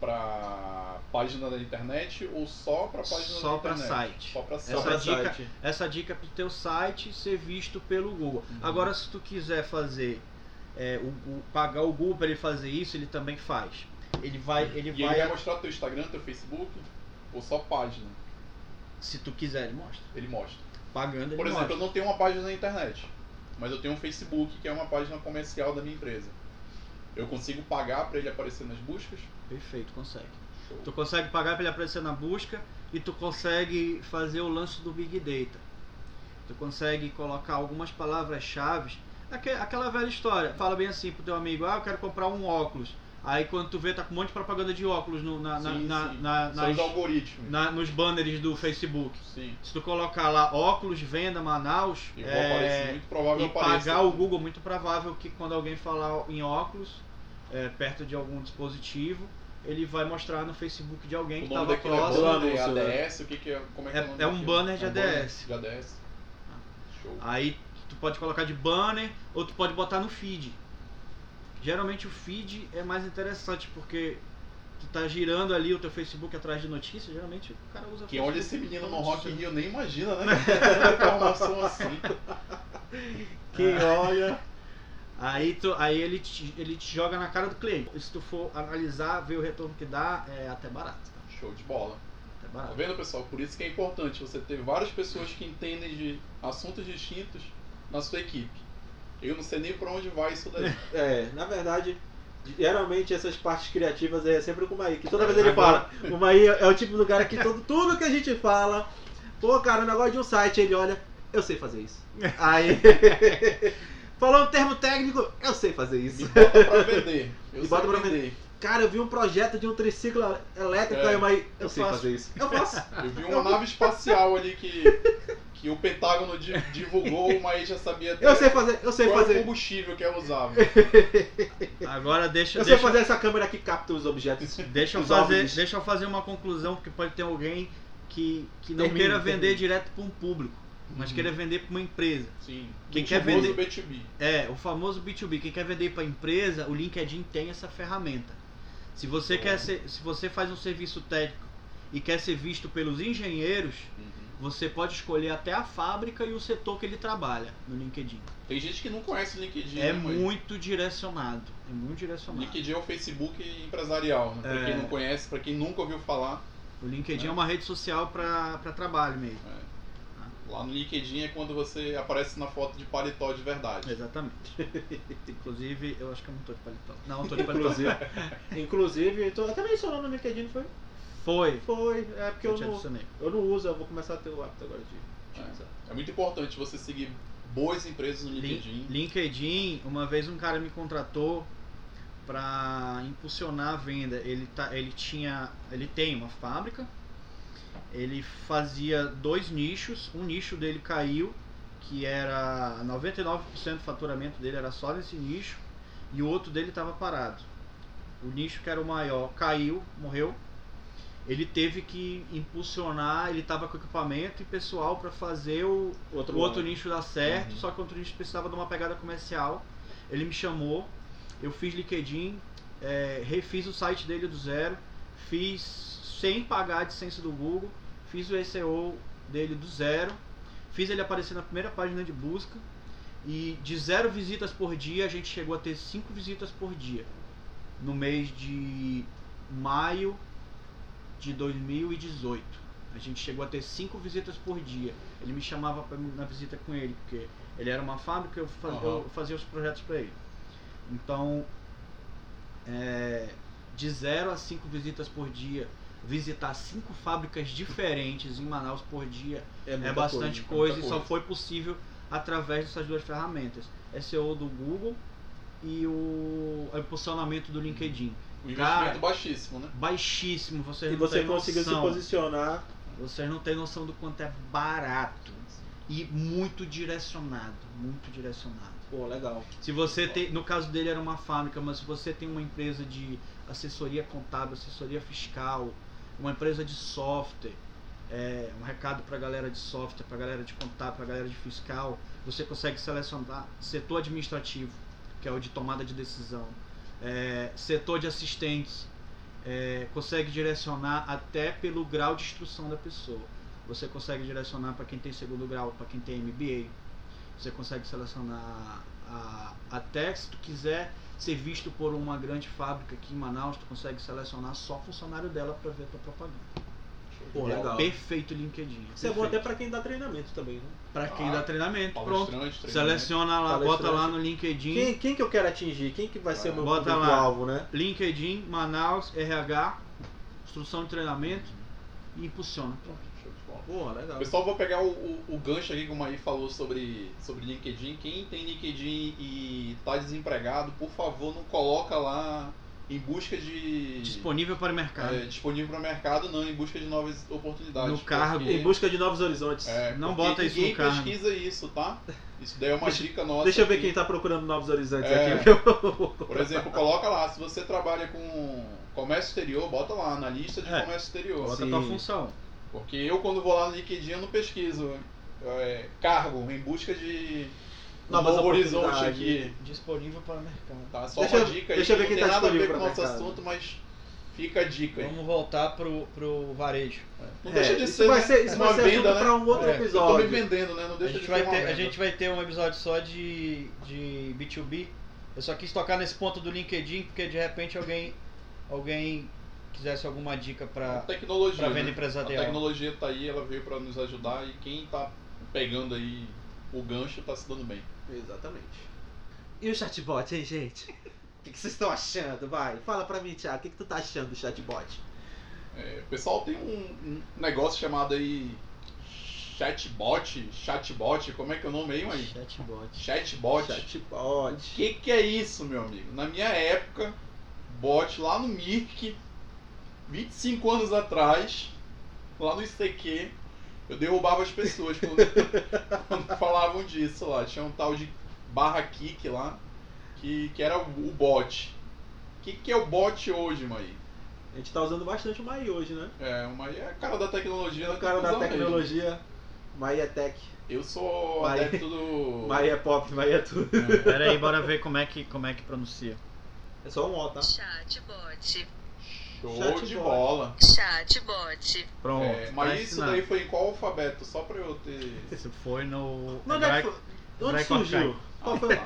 para página da internet ou só para página Só da pra internet? site. Só para Essa site. pra dica- site. Essa dica é pro teu site ser visto pelo Google. Uhum. Agora, se tu quiser fazer, é, o, o- pagar o Google para ele fazer isso, ele também faz. Ele vai, ele E ele vai, vai mostrar teu Instagram, teu Facebook ou só página? se tu quiser, ele mostra. Ele mostra. Pagando ele Por exemplo, mostra. eu não tenho uma página na internet, mas eu tenho um Facebook, que é uma página comercial da minha empresa. Eu consigo pagar para ele aparecer nas buscas? Perfeito, consegue. Show. Tu consegue pagar para ele aparecer na busca e tu consegue fazer o lance do Big Data. Tu consegue colocar algumas palavras-chave. Aque- Aquela velha história. Fala bem assim pro teu amigo, ah, eu quero comprar um óculos. Aí quando tu vê, tá com um monte de propaganda de óculos no- na, na- Sim, na- sim. na- São nas- os algoritmos. na- nos banners do Facebook. Sim. Se tu colocar lá óculos, venda Manaus, E é, aparecer, e pagar o Google, muito provável que quando alguém falar em óculos, é, perto de algum dispositivo, ele vai mostrar no Facebook de alguém O que estava é próximo. banner, é né? ADS, o que, que é? Como é que é, É- é um banner de É um banner ADS. De ADS. Show. Aí tu pode colocar de banner ou tu pode botar no feed. Geralmente o feed é mais interessante porque tu tá girando ali o teu Facebook atrás de notícias, geralmente o cara usa Quem olha esse menino no Rock in. Rio nem imagina, né? Informação assim. Quem olha. Aí, tu, aí ele, te, ele te joga na cara do cliente. Se tu for analisar, ver o retorno que dá, é até barato. tá? Show de bola. Até Tá barato. vendo, pessoal? Por isso que é importante você ter várias pessoas que entendem de assuntos distintos na sua equipe. Eu não sei nem pra onde vai isso daí. É, na verdade, geralmente essas partes criativas é sempre com o Maí, que toda vez ele fala. O Maí é o tipo do cara que todo, tudo que a gente fala, pô, cara, o negócio de um site, ele olha, eu sei fazer isso. Aí. Falou um termo técnico, eu sei fazer isso. bota pra vender. Eu sei bota pra vender. Cara, eu vi um projeto de um triciclo elétrico, É. aí o Maí, eu, Eu sei faço. fazer isso. Eu faço. Eu vi uma nave espacial ali que, que o Pentágono di- divulgou, mas já sabia até Eu sei fazer, eu sei qual o fazer. combustível que é usável. Agora deixa, Eu sei deixa, fazer essa câmera que capta os objetos. deixa, eu os fazer, OVNIs. deixa eu fazer uma conclusão, porque pode ter alguém que, que não Termine, queira vender termine. direto para um público, mas Uhum. queira vender para uma empresa. Sim. Quem O quer famoso vender- B2B. É, o famoso B2B. Quem quer vender para empresa, o LinkedIn tem essa ferramenta. Se você quer ser, se você faz um serviço técnico e quer ser visto pelos engenheiros, Uhum. Você pode escolher até a fábrica e o setor que ele trabalha no LinkedIn. Tem gente que não conhece o LinkedIn. É né, muito direcionado. É muito direcionado. LinkedIn é o Facebook empresarial, né? Pra É. quem não conhece, pra quem nunca ouviu falar. O LinkedIn É. é uma rede social para trabalho mesmo. é. Lá no LinkedIn é quando você aparece na foto de paletó de verdade. Exatamente. Inclusive, eu acho que eu não tô de paletó. Não, eu tô de paletó. Inclusive, inclusive tô, até mencionou no LinkedIn, foi? Foi. Foi, é porque Eu eu te não, adicionei. eu não uso, eu vou começar a ter o hábito agora de utilizar. É muito importante você seguir boas empresas no Lin- LinkedIn. LinkedIn, uma vez um cara me contratou para impulsionar a venda. Ele, tá, ele tinha, ele tem uma fábrica. Ele fazia dois nichos. Um nicho dele caiu, que era 99% do faturamento dele era só nesse nicho, e o outro dele estava parado. O nicho que era o maior caiu, morreu. Ele teve que impulsionar, ele estava com equipamento e pessoal para fazer o, Outro o outro nicho dá certo, Uhum. só que o outro nicho precisava de uma pegada comercial. Ele me chamou, eu fiz LinkedIn, é, refiz o site dele do zero, fiz sem pagar a AdSense do Google, fiz o SEO dele do zero, fiz ele aparecer na primeira página de busca e de zero visitas por dia a gente chegou a ter cinco visitas por dia no mês de maio de 2018. A gente chegou a ter cinco visitas por dia. Ele me chamava para na visita com ele, porque ele era uma fábrica, eu fazia, Aham. eu fazia os projetos para ele. Então, é, de zero a cinco visitas por dia, visitar cinco fábricas diferentes em Manaus por dia é, muita bastante coisa, coisa, e só coisa. foi possível através dessas duas ferramentas: SEO do Google e o, o impulsionamento do LinkedIn. O investimento Cara, baixíssimo, né? Baixíssimo, vocês E não você têm conseguiu se posicionar. Vocês não têm noção do quanto é barato e muito direcionado, muito direcionado. Pô, legal. Se você tem, no caso dele era uma fábrica, mas se você tem uma empresa de assessoria contábil, assessoria fiscal, uma empresa de software, é, um recado para a galera de software, para a galera de contábil, para a galera de fiscal, você consegue selecionar setor administrativo, que é o de tomada de decisão, é, setor de assistentes, é, consegue direcionar até pelo grau de instrução da pessoa. Você consegue direcionar para quem tem segundo grau, para quem tem MBA. Você consegue selecionar a- até se tu quiser ser visto por uma grande fábrica aqui em Manaus, tu consegue selecionar só funcionário dela para ver tua propaganda. Pô, é legal. perfeito o LinkedIn. Isso é bom até pra quem dá treinamento também, né? Pra quem Ah, dá treinamento, pronto. Treinamento. Seleciona lá, bota lá no LinkedIn. Quem, quem que eu quero atingir? Quem que vai ser o meu Bota lá. público-alvo, né? LinkedIn, Manaus, RH, instrução de treinamento e impulsiona. Pronto. Show de bola. Porra, legal. Pessoal, vou pegar o, o, o gancho aqui que o Maí falou sobre, sobre LinkedIn. Quem tem LinkedIn e tá desempregado, por favor, não coloca lá em busca de. Disponível para o mercado. é, disponível para o mercado, não, em busca de novas oportunidades. No cargo. porque- Em busca de novos horizontes. é, Não bota isso no cargo. pesquisa isso, tá? Isso daí é uma Deixa- dica nossa. Deixa eu ver aqui. quem tá procurando novos horizontes É. aqui. Por exemplo, coloca lá, se você trabalha com comércio exterior, bota lá na lista de É. comércio exterior. Bota a Sim. tua função. Porque eu quando vou lá no LinkedIn eu não pesquiso é, cargo em busca de Novas novo horizonte aqui. Disponível para o mercado. Tá? Só Deixa uma eu- dica aí, deixa eu ver não quem tem tá nada a ver disponível com o nosso mercado. assunto, mas fica a dica aí. Vamos voltar pro, pro varejo. Não É, deixa de isso ser, vai né, ser, isso uma vai ser venda, né? pra um outro É, Eu tô me episódio. vendendo, né? Não A deixa gente, de vai ser uma ter, a venda. gente vai ter um episódio só de, de B2B. Eu só quis tocar nesse ponto do LinkedIn, porque de repente alguém, alguém quisesse alguma dica A para tecnologia, pra venda né? empresarial. A tecnologia tá aí, ela veio pra nos ajudar e quem tá pegando aí o gancho tá se dando bem. Exatamente. E o chatbot, hein, gente? O que, que vocês estão achando? Vai, fala pra mim, Thiago, o que, que tu tá achando do chatbot? É, o pessoal tem um, um negócio chamado aí chatbot, chatbot, como é que é o nome aí, mãe? chatbot. Chatbot. O Chatbot. que, que é isso, meu amigo? Na minha época, bot lá no Mirk, 25 anos atrás, lá no ICQ, eu derrubava as pessoas quando, quando falavam disso lá. Tinha um tal de barra kick lá, que, que era o, o bot. O que, que é o bot hoje, mãe? A gente tá usando bastante o Mai hoje, né? É, o Maí é cara da tecnologia. É o né? cara que da mesmo. tecnologia. Mai é tech. Eu sou Maí. adepto do. Mai é pop, Mai é tudo. É, Pera aí, bora ver como é que, como é que pronuncia. É só um O, tá? Chatbot. Show Chatbot. de bola. Chatbot. Pronto. É, tá mas isso daí foi em qual alfabeto? Só pra eu ter. Isso foi no. Onde, é foi? Onde Hebraico surgiu? Qual foi?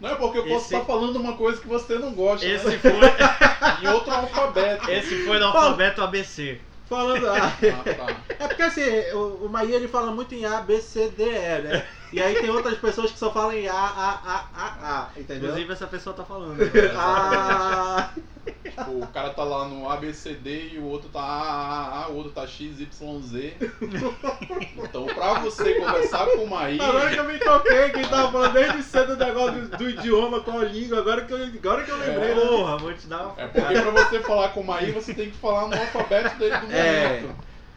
Não é porque eu posso Esse- estar falando uma coisa que você não gosta, Esse né? foi, em outro alfabeto. esse foi no alfabeto ABC. Falando. Ah, Ah, tá. é porque assim, o, o Maia ele fala muito em A, B, C, D, E, né? E aí tem outras pessoas que só falam A, A, A, A, A, entendeu? Inclusive essa pessoa tá falando. Ah, Tipo, o cara tá lá no ABCD e o outro tá AAA, o outro tá XYZ. Então, pra você conversar com o Maí, agora que eu me toquei, quem tava falando desde cedo do negócio do, do idioma com a língua, agora que eu, agora que eu lembrei. né? Porra, vou te dar uma. é porque pra você falar com o Maí, você tem que falar no alfabeto dele do momento. É.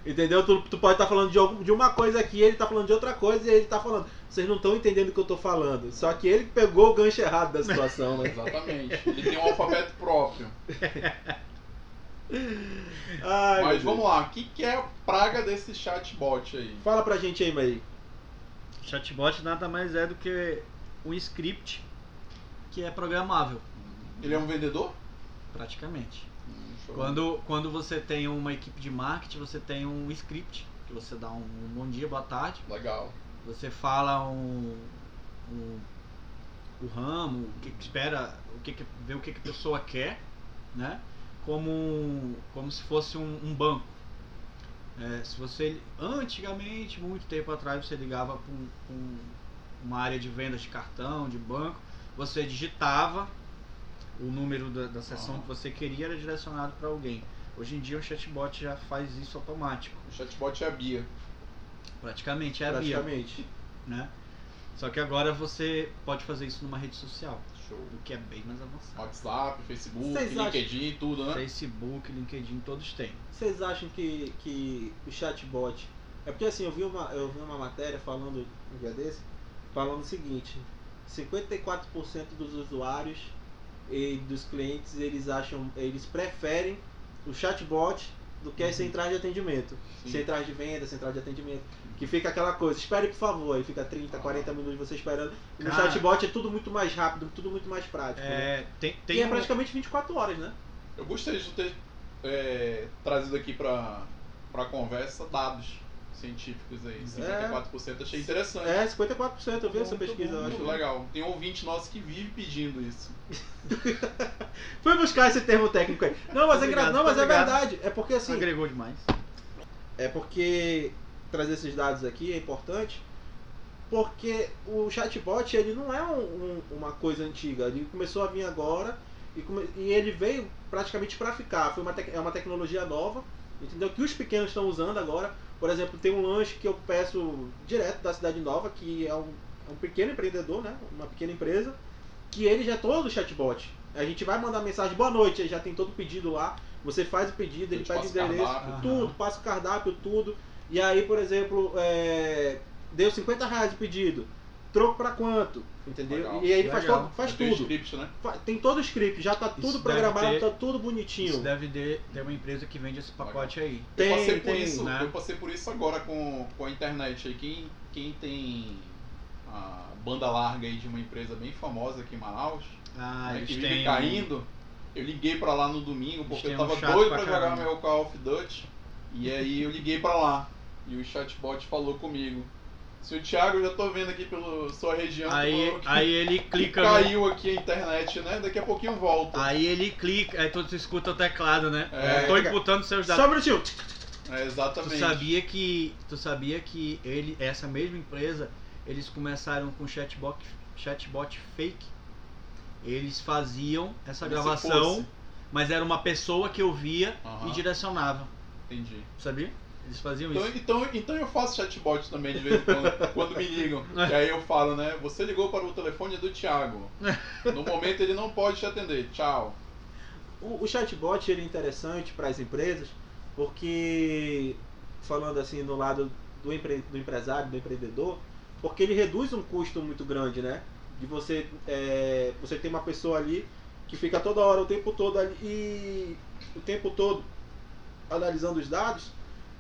Entendeu? Tu, tu pode estar falando de, algum- de uma coisa aqui, ele tá falando de outra coisa e ele tá falando. Vocês não estão entendendo o que eu tô falando. Só que ele pegou o gancho errado da situação, né? Exatamente. Ele tem um alfabeto próprio. Ai, Mas vamos lá, o que, que é a praga desse chatbot aí? Fala pra gente aí, Maí. Chatbot nada mais é do que um script que é programável, Ele é um vendedor? praticamente. Hum. Quando, quando você tem uma equipe de marketing, você tem um script que você dá um, um bom dia, boa tarde, Legal. Você fala um, um o ramo, o que que espera, o que que, vê o que, que a pessoa quer, né? Como, como se fosse um, um banco. É, se você antigamente, muito tempo atrás, você ligava para um, um- uma área de vendas de cartão, de banco, você digitava o número da, da sessão Ah. que você queria era direcionado para alguém. Hoje em dia o chatbot já faz isso automático. O chatbot é a Bia. Praticamente é a Bia Praticamente. né? Só que agora você pode fazer isso numa rede social, Show. o que é bem mais avançado. WhatsApp, Facebook, acham- LinkedIn, tudo, né? Facebook, LinkedIn, todos têm. Vocês acham que, que o chatbot. É porque assim, eu vi uma, eu vi uma matéria falando um dia desse, falando o seguinte, 54% dos usuários e dos clientes eles acham. eles preferem o chatbot do que as centrais de atendimento. Sim. Centrais de venda, central de atendimento. Que fica aquela coisa, espere por favor, aí fica 30, 40 minutos você esperando. E no Cara. chatbot é tudo muito mais rápido, tudo muito mais prático. né? É, tem, E tem é um- praticamente 24 horas, né? Eu gostei de ter é, trazido aqui pra, pra conversa dados científicos aí. 54% achei interessante. É, 54%, eu vi essa pesquisa, bom, eu Muito acho. legal. Tem um ouvinte nosso que vive pedindo isso. Fui buscar esse termo técnico aí. Não, mas, é. Obrigado, não, mas é verdade. É porque assim, agregou demais. É porque trazer esses dados aqui é importante, porque o chatbot ele não é um- um- uma coisa antiga, ele começou a vir agora e, come- e ele veio praticamente para ficar. Foi uma tec- é uma tecnologia nova, entendeu? Que os pequenos estão usando agora. Por exemplo, tem um lanche que eu peço direto da cidade nova, que é um, é um pequeno empreendedor, né? Uma pequena empresa, que ele já é todo chatbot. A gente vai mandar mensagem, boa noite, já tem todo o pedido lá. Você faz o pedido, ele pede endereço, cardápio. tudo, passa o cardápio, tudo. E aí, por exemplo, é, deu 50 reais de pedido. Troco pra quanto? Entendeu? Legal. E aí ele faz, Legal. todo, faz Tem tudo. script, né? Tem todo o script, já tá tudo Isso programado, ter- tá tudo bonitinho. Isso deve ter, ter uma empresa que vende esse pacote aí. Tem, eu passei por tem, isso, né? eu passei por isso agora com, com a internet aí. Quem, quem tem a banda larga aí de uma empresa bem famosa aqui em Manaus, Ah, né, que vive têm. um- caindo, eu liguei pra lá no domingo porque eu um tava chato doido pra pra jogar meu Call of Duty. E aí eu liguei pra lá. E o chatbot falou comigo. Se o Thiago, eu já tô vendo aqui pela sua região, Aí, que- aí ele que clica no. caiu aqui a internet, né? Daqui a pouquinho volta. Aí ele clica, aí tu escuta o teclado, né? É. Tô imputando seus dados. Só um minutinho. É, Tu exatamente. sabia que tu sabia que ele essa mesma empresa eles começaram com chatbot chatbot fake. Eles faziam essa Como gravação, mas era uma pessoa que eu via e direcionava. Entendi. Sabia? Eles faziam Então, isso. então, então eu faço chatbot também de vez em quando, quando me ligam. E aí eu falo, né? Você ligou para o telefone do Thiago. No momento ele não pode te atender. Tchau. O, o chatbot ele é interessante para as empresas porque, falando assim no lado do, empre, do empresário, do empreendedor, porque ele reduz um custo muito grande, né? De você, é, você tem uma pessoa ali que fica toda hora, o tempo todo ali, e o tempo todo analisando os dados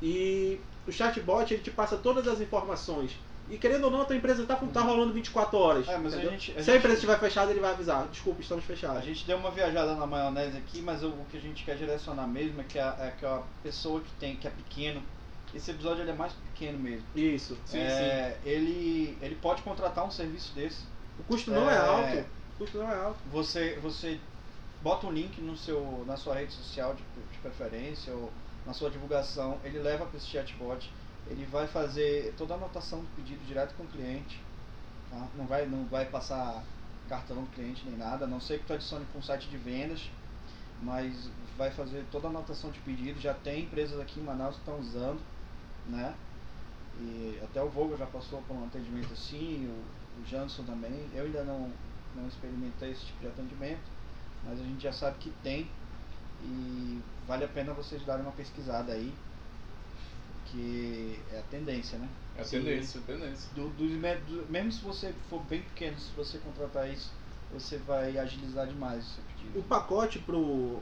e o chatbot ele te passa todas as informações. E querendo ou não, a tua empresa tá, tá rolando 24 horas. É, mas a gente- a Se a gente- empresa estiver fechada, ele vai avisar. Desculpa, estamos A fechados. gente deu uma viajada na maionese aqui, mas o, o que a gente quer direcionar mesmo é que a, é que a pessoa que tem, que é pequeno, esse episódio ele é mais pequeno mesmo. Isso. Sim, É, Ele, ele pode contratar um serviço desse. O custo não é, É. alto. O custo não é alto. Você, você bota um link no seu, na sua rede social de, de preferência ou na sua divulgação, ele leva para esse chatbot, ele vai fazer toda a anotação do pedido direto com o cliente, tá? não, vai, não vai passar cartão do cliente nem nada, a não ser que tu adicione para um site de vendas, mas vai fazer toda a anotação de pedido, já tem empresas aqui em Manaus que estão usando, né? E até o Volga já passou por um atendimento assim, o, o Janson também. Eu ainda não, não experimentei esse tipo de atendimento, mas a gente já sabe que tem e vale a pena vocês darem uma pesquisada aí, que é a tendência, né? É a tendência, a tendência. Do, me- do- mesmo se você for bem pequeno, se você contratar isso, você vai agilizar demais o seu O pedido. pacote pro,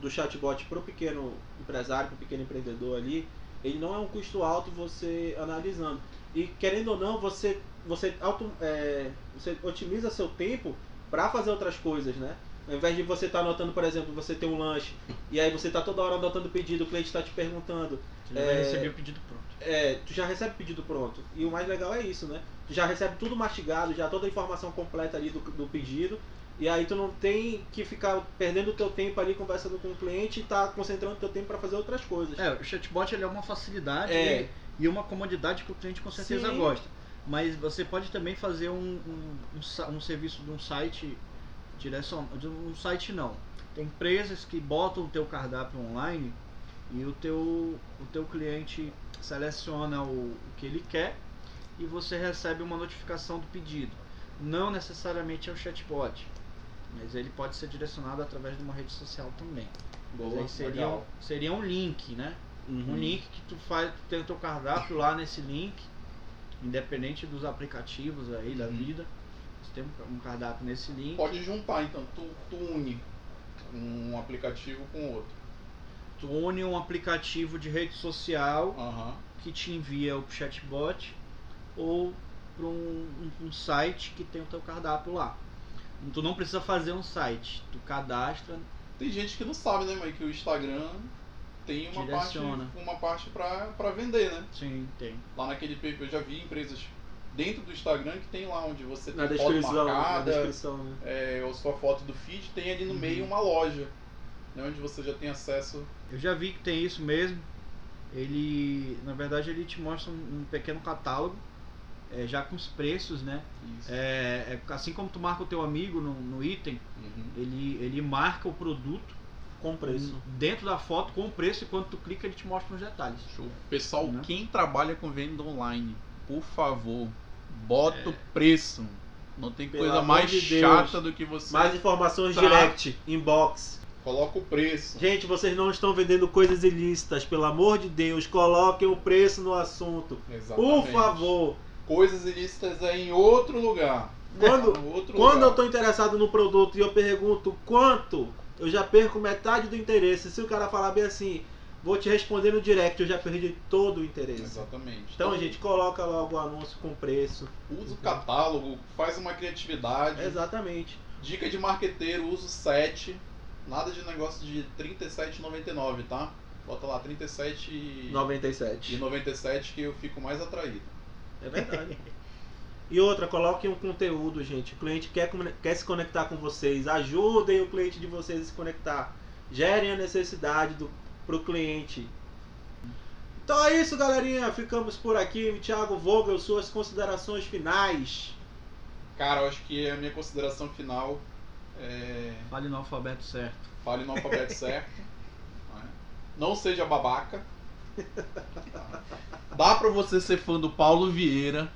do chatbot para o pequeno empresário, para o pequeno empreendedor ali, ele não é um custo alto você analisando. E querendo ou não, você, você, auto, é, você otimiza seu tempo para fazer outras coisas, né? Ao invés de você estar anotando, por exemplo, você tem um lanche e aí você está toda hora anotando o pedido, o cliente está te perguntando, vai é, receber o pedido pronto. é, tu já recebe o pedido pronto. E o mais legal é isso, né? Tu já recebe tudo mastigado, já toda a informação completa ali do, do pedido. E aí tu não tem que ficar perdendo o teu tempo ali conversando com o cliente e tá concentrando o teu tempo para fazer outras coisas. É, o chatbot ele é uma facilidade É. e uma comodidade que o cliente com certeza Sim. gosta. Mas você pode também fazer um, um, um, um serviço de um site direção, de um site não. Tem empresas que botam o teu cardápio online e o teu, o teu cliente seleciona o, o que ele quer e você recebe uma notificação do pedido. Não necessariamente é o chatbot, mas ele pode ser direcionado através de uma rede social também. Boa, seria, legal. seria um link, né? Uhum. Um link que tu faz, tu tem o teu cardápio lá nesse link, independente dos aplicativos aí da Uhum. vida. Tem um- cardápio nesse link. Pode juntar, então. Tu, tu une um aplicativo com outro. Tu une um aplicativo de rede social que te envia o chatbot ou para um, um- um site que tem o teu cardápio lá. Tu não precisa fazer um site, tu cadastra, Tem gente que não sabe, né, mas que o Instagram tem uma parte, Direciona. uma parte pra, pra vender, né? sim, tem. Lá naquele eu já vi empresas dentro do Instagram que tem lá onde você tem Na foto descrição, na marcada, descrição, né? é, ou sua foto do feed, tem ali no Uhum. meio uma loja, né, onde você já tem acesso. Eu já vi que tem isso mesmo. ele, na verdade, ele te mostra um, um pequeno catálogo, é, já com os preços, né? Isso. É, é assim como tu marca o teu amigo no, no item, Uhum. ele, ele marca o produto Com preço. dentro da foto com o preço e quando tu clica ele te mostra os detalhes. Show. Pessoal, Né? quem trabalha com venda online, por favor, bota É. o preço. Não tem Pelo coisa mais de chata do que você. Mais informações Tá. direct, inbox. Coloca o preço. Gente, vocês não estão vendendo coisas ilícitas, pelo amor de Deus, coloquem o preço no assunto. Por Exatamente. favor. Coisas ilícitas é em outro lugar. Quando, Em outro quando eu lugar. estou interessado no produto e eu pergunto quanto, eu já perco metade do interesse. Se o cara falar bem assim, vou te responder no direct, eu já perdi todo o interesse. Exatamente. Então, gente, coloca logo o anúncio com preço. Usa o catálogo, faz uma criatividade. Exatamente. Dica de marqueteiro, usa o 7. Nada de negócio de R$ 37,99, tá? Bota lá 37 e 97. 97 que eu fico mais atraído. É verdade. E outra, coloquem um conteúdo, gente. O cliente quer, quer se conectar com vocês. Ajudem o cliente de vocês a se conectar. Gerem a necessidade do, pro cliente. Então é isso, galerinha. Ficamos por aqui. Thiago Vogel, suas considerações finais. Cara, eu acho que a minha consideração final é. Fale no alfabeto certo. Fale no alfabeto certo. Não seja babaca. Dá pra você ser fã do Paulo Vieira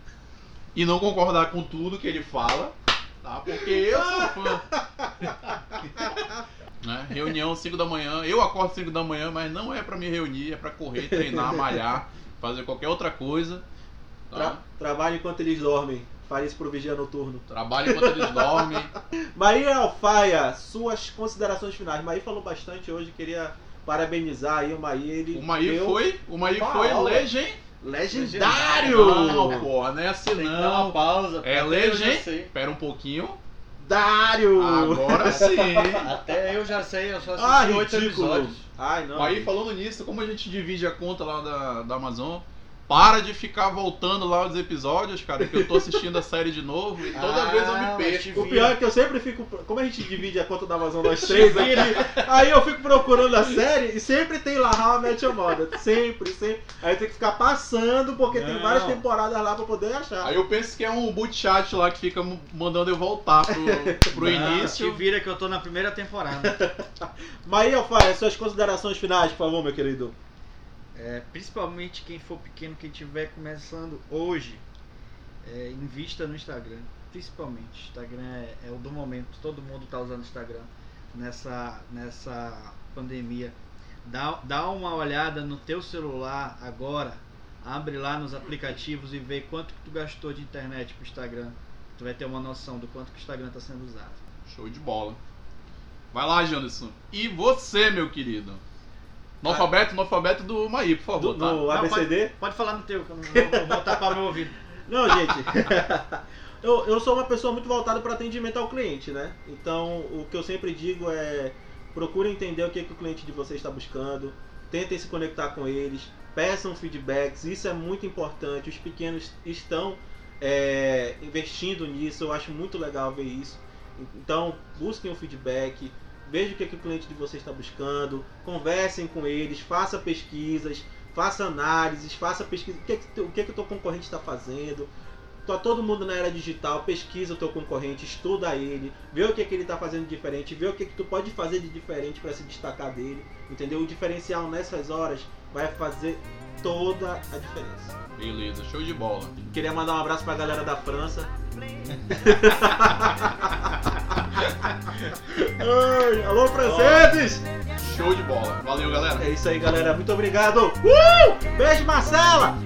e não concordar com tudo que ele fala, tá? Porque eu sou fã. Né? Reunião 5 da manhã, eu acordo 5 da manhã, mas não é pra me reunir, é pra correr, treinar, malhar, fazer qualquer outra coisa. Tá? Tra trabalhe enquanto eles dormem. Fale isso pro vigia noturno. Trabalho enquanto eles dormem. Maria Alfaia, suas considerações finais. Maí falou bastante hoje, queria parabenizar aí o Maí. Ele O Maí deu foi, o Maí foi legend. legendário! Não, pô, não é assim Tem que dar uma não. pausa. É legend. Espera um pouquinho. Dário! Agora sim. Até eu já sei, eu só assisti Ah, oito episódios. Ai, não. Aí falando nisso, como a gente divide a conta lá da, da Amazon, para de ficar voltando lá os episódios, cara, que eu tô assistindo a série de novo e toda Ah, vez eu me mas perco. O pior é que eu sempre fico. Como a gente divide a conta da Amazon nós três aqui, aí eu fico procurando a série e sempre tem lá How I Met Your Mother. Sempre, sempre. Aí eu tenho que ficar passando porque tem Não. várias temporadas lá pra poder achar. Aí eu penso que é um boot chat lá que fica mandando eu voltar pro, pro Não, início. Te vira que eu tô na primeira temporada. Maí Alfaia, suas considerações finais, por favor, meu querido. É, principalmente quem for pequeno, quem estiver começando hoje, é, invista no Instagram. Principalmente. Instagram é, é o do momento. Todo mundo está usando Instagram nessa, nessa pandemia. Dá, dá uma olhada no teu celular agora. Abre lá nos aplicativos e vê quanto que tu gastou de internet pro Instagram. Tu vai ter uma noção do quanto que o Instagram está sendo usado. Show de bola. Vai lá, Janderson. E você, meu querido? No alfabeto, no alfabeto do Maí, por favor, Do- tá? no ABCD? Pode falar no teu, que eu não vou, vou tapar meu ouvido. Não, gente. eu, eu sou uma pessoa muito voltada para atendimento ao cliente, né? Então, o que eu sempre digo é: procure entender o que, que o cliente de você está buscando, tentem se conectar com eles, peçam feedbacks, isso é muito importante. Os pequenos estão é, investindo nisso, eu acho muito legal ver isso. Então, busquem o feedback, veja o que, que o cliente de você está buscando, conversem com eles, faça pesquisas, faça análises, faça pesquisa, o que, que, o que, que o teu concorrente está fazendo. Tá todo mundo na era digital, pesquisa o teu concorrente, estuda ele, vê o que, que ele está fazendo de diferente, vê o que, que tu pode fazer de diferente para se destacar dele, entendeu? O diferencial nessas horas vai fazer toda a diferença. Beleza, show de bola. Queria mandar um abraço pra galera da França. Ai, alô, franceses! Show de bola. Valeu, galera. É isso aí, galera. Muito obrigado. Uh! Beijo, Marcela!